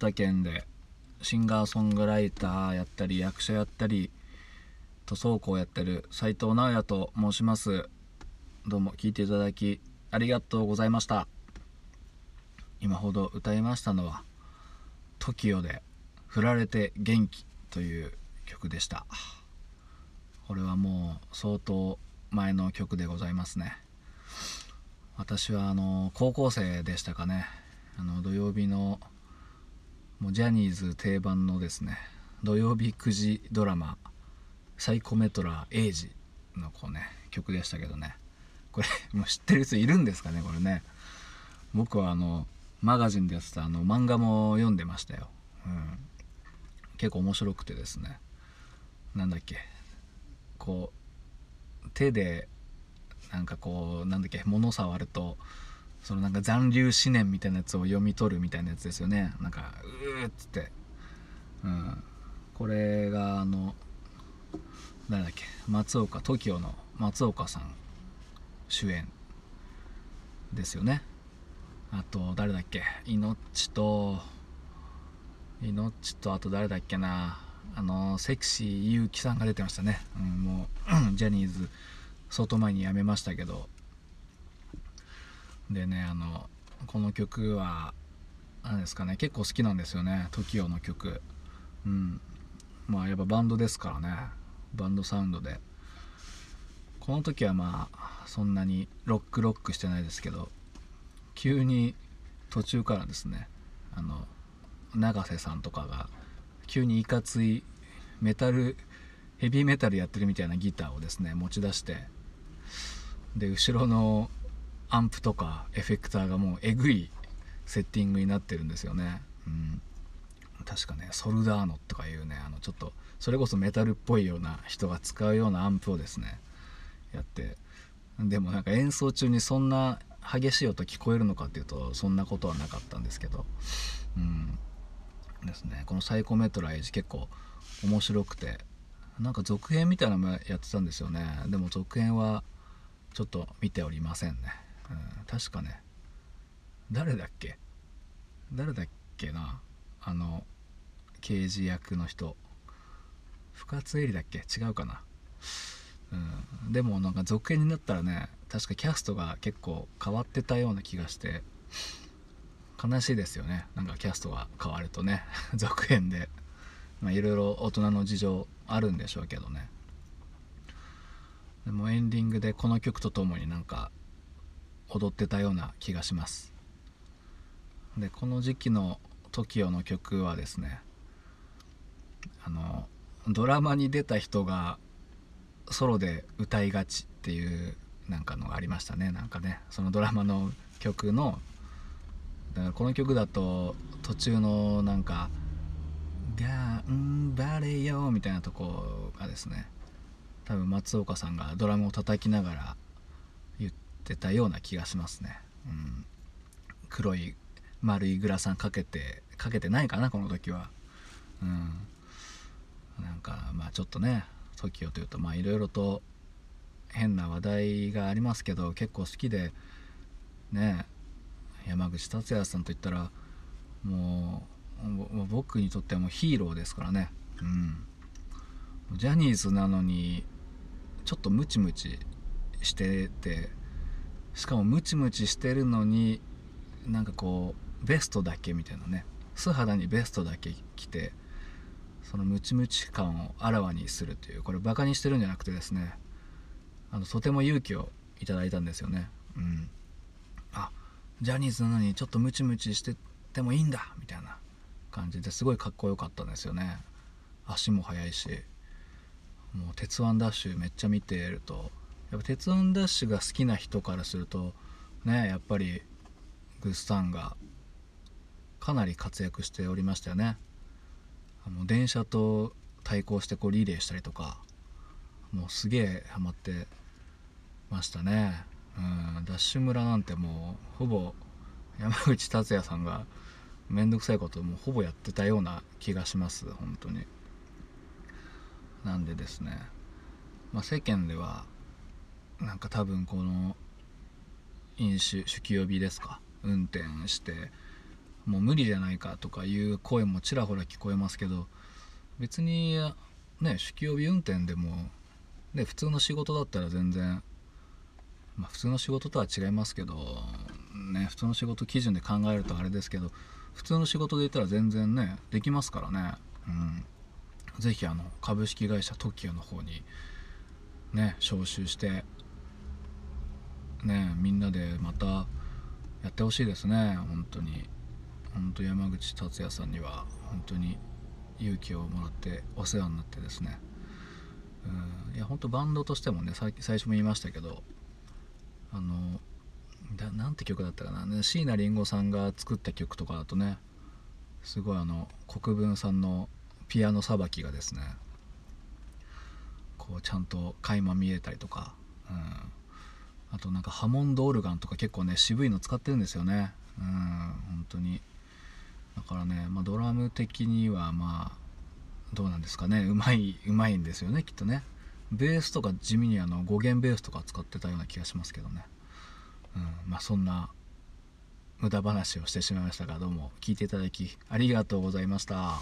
新潟県でシンガーソングライターやったり役者やったり塗装工やってる斉藤直也と申します。どうも聞いていただきありがとうございました。今ほど歌いましたのは TOKIO で「振られて元気」という曲でした。これはもう相当前の曲でございますね。私はあの高校生でしたかね。あの土曜日のもうジャニーズ定番のですね土曜日9時ドラマ「サイコメトラエイジ」のこうね曲でしたけどね。これ もう知ってる人いるんですかねこれね。僕はあのマガジンでやってたあの漫画も読んでましたよ、うん、結構面白くてですね。なんだっけ。こう手でなんかこうなんだっけ物触るとそのなんか残留思念みたいなやつを読み取るみたいなやつですよね。なんかうーっつって。うん。これがあの誰だっけ？松岡 TOKIO の松岡さん主演ですよね。あと誰だっけ？命と命とあと誰だっけな？あのセクシーゆうきさんが出てましたね、うん、もう ジャニーズ相当前に辞めましたけど。でねあのこの曲は何ですかね結構好きなんですよね TOKIO の曲。うん。まあやっぱバンドですからねバンドサウンドで。この時はまあそんなにロックロックしてないですけど急に途中からですねあの永瀬さんとかが急にいかついメタルヘビーメタルやってるみたいなギターをですね持ち出してで後ろのアンプとかエフェクターがもうえぐいセッティングになってるんですよね、うん、確かねソルダーノとかいうねあのちょっとそれこそメタルっぽいような人が使うようなアンプをですねやってでもなんか演奏中にそんな激しい音聞こえるのかっていうとそんなことはなかったんですけどうん。ですね。この「サイコメトライジ」結構面白くてなんか続編みたいなのもやってたんですよね。でも続編はちょっと見ておりませんね、確かね。誰だっけ？誰だっけな？あの刑事役の人。深津絵里だっけ？違うかな。うん、でもなんか続編になったらね確かキャストが結構変わってたような気がして悲しいですよね。なんかキャストが変わるとね 続編で。いろいろ大人の事情あるんでしょうけどね。でもエンディングでこの曲とともになんか踊ってたような気がします。でこの時期の TOKIO の曲はですねあのドラマに出た人がソロで歌いがちっていうなんかのがありましたね。なんかねそのドラマの曲のだからこの曲だと途中のなんか「頑張れよ」みたいなとこがですね多分松岡さんがドラムを叩きながらってたような気がしますね、うん、黒い丸いグラサンかけてかけてないかなこの時は。うん。なんかまあちょっとね TOKIO というとまあいろいろと変な話題がありますけど結構好きでね山口達也さんといったらもう僕にとってはもうヒーローですからね。うん。ジャニーズなのにちょっとムチムチしててしかもムチムチしてるのになんかこうベストだけみたいなね。素肌にベストだけ着てそのムチムチ感をあらわにするというこれバカにしてるんじゃなくてですねあのとても勇気をいただいたんですよね。うん。あジャニーズなのにちょっとムチムチしててもいいんだみたいな感じですごいかっこよかったんですよね。足も速いしもう「鉄腕ダッシュ」めっちゃ見てるとやっぱ「鉄腕ダッシュ」が好きな人からするとねやっぱりグッサンがかなり活躍しておりましたよね。あの電車と対抗してこうリレーしたりとかもうすげえハマってましたね。うんダッシュ村なんてもうほぼ山口達也さんが面倒くさいことをもうほぼやってたような気がします本当に。なんでですね、まあ、世間ではなんか多分この飲酒酒気帯びですか？運転してもう無理じゃないかとかいう声もちらほら聞こえますけど別にね酒気帯び運転でもね普通の仕事だったら全然まあ普通の仕事とは違いますけどね普通の仕事基準で考えるとあれですけど普通の仕事で言ったら全然ねできますからね。うん。是非あの株式会社 TOKIO の方にね招集してねみんなでまたやってほしいですね。本当に。本当山口達也さんには本当に勇気をもらってお世話になってですね。うんいや本当バンドとしてもね最初も言いましたけどあのだなんて曲だったかな、椎名林檎さんが作った曲とかだとねすごいあの国分さんのピアノさばきがですねこうちゃんと垣間見えたりとか、うん、あとなんかハモンドオルガンとか結構ね渋いの使ってるんですよね。うん本当に。だからね、まあ、ドラム的にはまあどうなんですかね。うまいうまいんですよねきっとね。ベースとか地味にあの5弦ベースとか使ってたような気がしますけどね、うんまあ、そんな無駄話をしてしまいましたがどうも聞いていただきありがとうございました。